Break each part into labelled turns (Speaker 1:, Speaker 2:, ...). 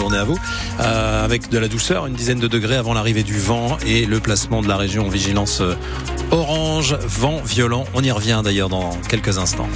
Speaker 1: journée à vous. Euh, avec de la douceur, une dizaine de degrés avant l'arrivée du vent et le placement de la région en vigilance euh, orange, vent violent. On y revient d'ailleurs dans quelques instants.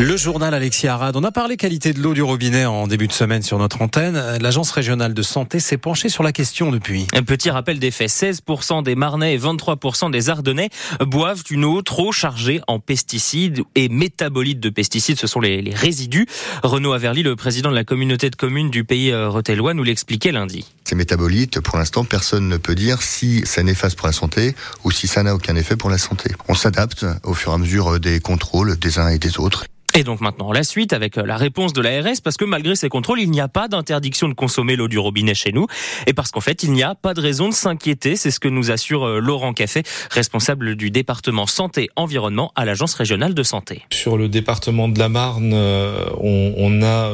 Speaker 1: Le journal Alexis Arad. On a parlé qualité de l'eau du robinet en début de semaine sur notre antenne. L'agence régionale de santé s'est penchée sur la question depuis.
Speaker 2: Un petit rappel des faits. 16% des Marnais et 23% des Ardennais boivent une eau trop chargée en pesticides et métabolites de pesticides. Ce sont les, les résidus. Renaud Averly, le président de la communauté de communes du pays euh, rotellois, nous l'expliquait lundi.
Speaker 3: Ces métabolites, pour l'instant, personne ne peut dire si ça néfaste pour la santé ou si ça n'a aucun effet pour la santé. On s'adapte au fur et à mesure des contrôles des uns et des autres.
Speaker 2: Et donc maintenant la suite avec euh, la réponse de l'ARS parce que malgré ces contrôles, il n'y a pas d'interdiction de consommer l'eau du robinet chez nous et parce qu'en fait, il n'y a pas de raison de s'inquiéter, c'est ce que nous assure euh, Laurent Café, responsable du département santé environnement à l'agence régionale de santé.
Speaker 4: Sur le département de la Marne, euh, on, on a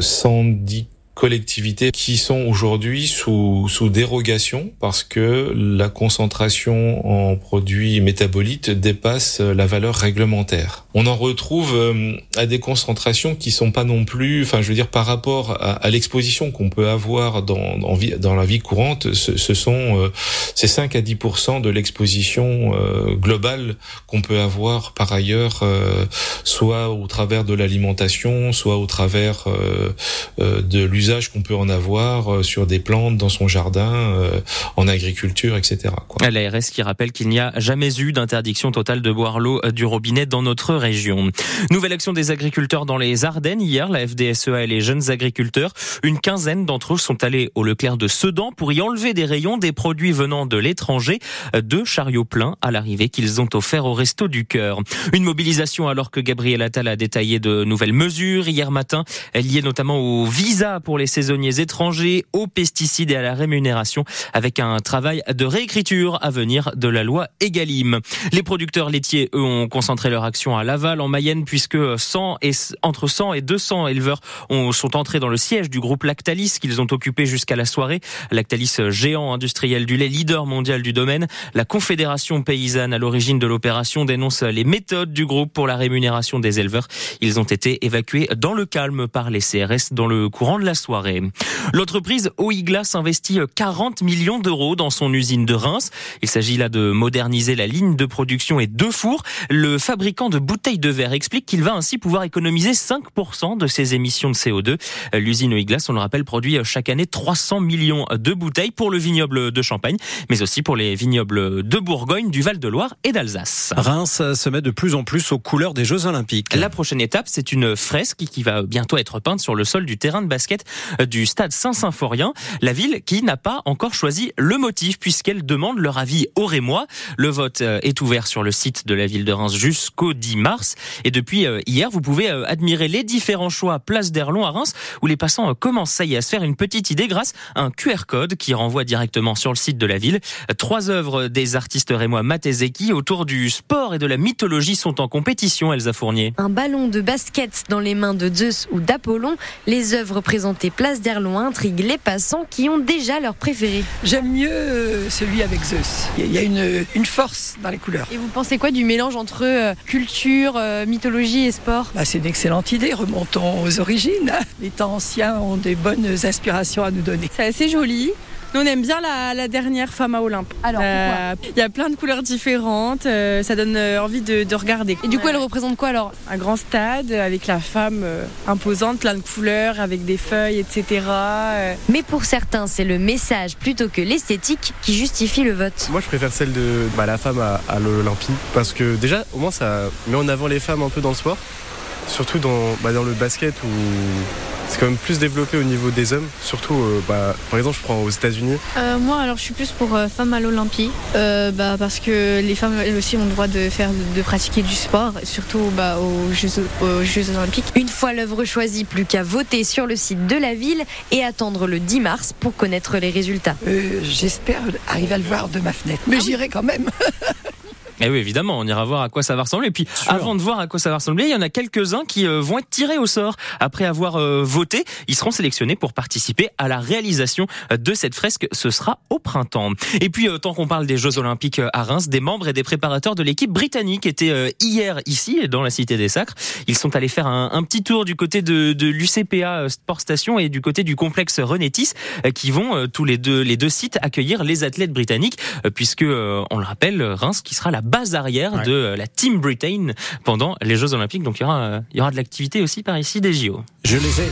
Speaker 4: 110 collectivités qui sont aujourd'hui sous, sous dérogation parce que la concentration en produits métabolites dépasse la valeur réglementaire. On en retrouve euh, à des concentrations qui sont pas non plus, enfin je veux dire par rapport à, à l'exposition qu'on peut avoir dans, dans, dans, la vie courante, ce, ce sont euh, c'est 5 à 10 de l'exposition euh, globale qu'on peut avoir par ailleurs, euh, soit au travers de l'alimentation, soit au travers euh, de l'usage qu'on peut en avoir euh, sur des plantes dans son jardin, euh, en agriculture, etc.
Speaker 2: L'ARS qui rappelle qu'il n'y a jamais eu d'interdiction totale de boire l'eau euh, du robinet dans notre région. Nouvelle action des agriculteurs dans les Ardennes. Hier, la FDSEA et les jeunes agriculteurs, une quinzaine d'entre eux sont allés au Leclerc de Sedan pour y enlever des rayons des produits venant de l'étranger, deux chariots pleins à l'arrivée qu'ils ont offert au Resto du Cœur. Une mobilisation alors que Gabriel Attal a détaillé de nouvelles mesures hier matin, liées notamment au visa pour les saisonniers étrangers, aux pesticides et à la rémunération, avec un travail de réécriture à venir de la loi Egalim. Les producteurs laitiers, eux, ont concentré leur action à Laval, en Mayenne, puisque 100 et, entre 100 et 200 éleveurs ont, sont entrés dans le siège du groupe Lactalis qu'ils ont occupé jusqu'à la soirée. Lactalis, géant industriel du lait, leader mondial du domaine. La Confédération paysanne à l'origine de l'opération dénonce les méthodes du groupe pour la rémunération des éleveurs. Ils ont été évacués dans le calme par les CRS dans le courant de la soirée. L'entreprise Oiglas investit 40 millions d'euros dans son usine de Reims. Il s'agit là de moderniser la ligne de production et deux fours. Le fabricant de bouteilles de verre explique qu'il va ainsi pouvoir économiser 5% de ses émissions de CO2. L'usine Oiglas, on le rappelle, produit chaque année 300 millions de bouteilles pour le vignoble de Champagne, mais aussi pour les vignobles de Bourgogne, du Val-de-Loire et d'Alsace.
Speaker 1: Reims se met de plus en plus aux couleurs des Jeux Olympiques.
Speaker 2: La prochaine étape, c'est une fresque qui va bientôt être peinte sur le sol du terrain de basket du stade Saint-Symphorien, la ville qui n'a pas encore choisi le motif puisqu'elle demande leur avis au Rémois. Le vote euh, est ouvert sur le site de la ville de Reims jusqu'au 10 mars et depuis euh, hier, vous pouvez euh, admirer les différents choix place d'Erlon à Reims où les passants commencent ça y à se faire une petite idée grâce à un QR code qui renvoie directement sur le site de la ville. Trois œuvres des artistes rémois Matezeki autour du sport et de la mythologie sont en compétition, Elsa Fournier.
Speaker 5: Un ballon de basket dans les mains de Zeus ou d'Apollon, les œuvres présentées Place d'Erlon intrigue les passants qui ont déjà leur préféré.
Speaker 6: J'aime mieux euh, celui avec Zeus. Il y a une, une, force dans les couleurs.
Speaker 5: Et vous pensez quoi du mélange entre euh, culture, euh, mythologie et sport?
Speaker 6: Bah, C'est une excellente idée. Remontons aux origines. Les temps anciens ont des bonnes inspirations à nous donner.
Speaker 7: C'est assez joli. Nous, on aime bien la, la dernière femme à Olympe.
Speaker 5: Alors,
Speaker 7: euh, Il y a plein de couleurs différentes, euh, ça donne euh, envie de, de, regarder.
Speaker 5: Et du coup, elle représente quoi alors?
Speaker 7: Un grand stade avec la femme euh, imposante, plein de couleurs, avec des feuilles, etc.
Speaker 5: Mais pour certains, c'est le message plutôt que l'esthétique qui justifie le vote.
Speaker 8: Moi, je préfère celle de bah, la femme à, à l'Olympie parce que déjà, au moins, ça met en avant les femmes un peu dans le sport, surtout dans, bah, dans le basket où c'est quand même plus développé au niveau des hommes, surtout euh, bah, par exemple je prends aux États-Unis.
Speaker 9: Euh, moi alors je suis plus pour euh, femmes à l'Olympie euh, bah, parce que les femmes elles aussi ont le droit de faire de pratiquer du sport, surtout bah, aux, Jeux, aux Jeux Olympiques.
Speaker 5: Une fois l'œuvre choisie, plus qu'à voter sur le site de la ville et attendre le 10 mars pour connaître les résultats.
Speaker 6: J'espère arriver à le voir de ma fenêtre, mais ah j'irai oui. quand même.
Speaker 2: Et oui, évidemment, on ira voir à quoi ça va ressembler. Et puis, avant de voir à quoi ça va ressembler, il y en a quelques-uns qui euh, vont être tirés au sort après avoir euh, voté. Ils seront sélectionnés pour participer à la réalisation euh, de cette fresque. Ce sera au printemps. Et puis, tant qu'on parle des Jeux Olympiques à Reims, des membres et des préparateurs de l'équipe britannique étaient hier ici, dans la Cité des Sacres. Ils sont allés faire un, un petit tour du côté de, de l'UCPA Sport Station et du côté du complexe Renétis, qui vont tous les deux les deux sites accueillir les athlètes britanniques, puisque on le rappelle, Reims qui sera la base arrière de euh, la Team Britain pendant les Jeux Olympiques. Donc il y aura, euh, il y aura de l'activité aussi par ici des JO.
Speaker 1: Je les ai.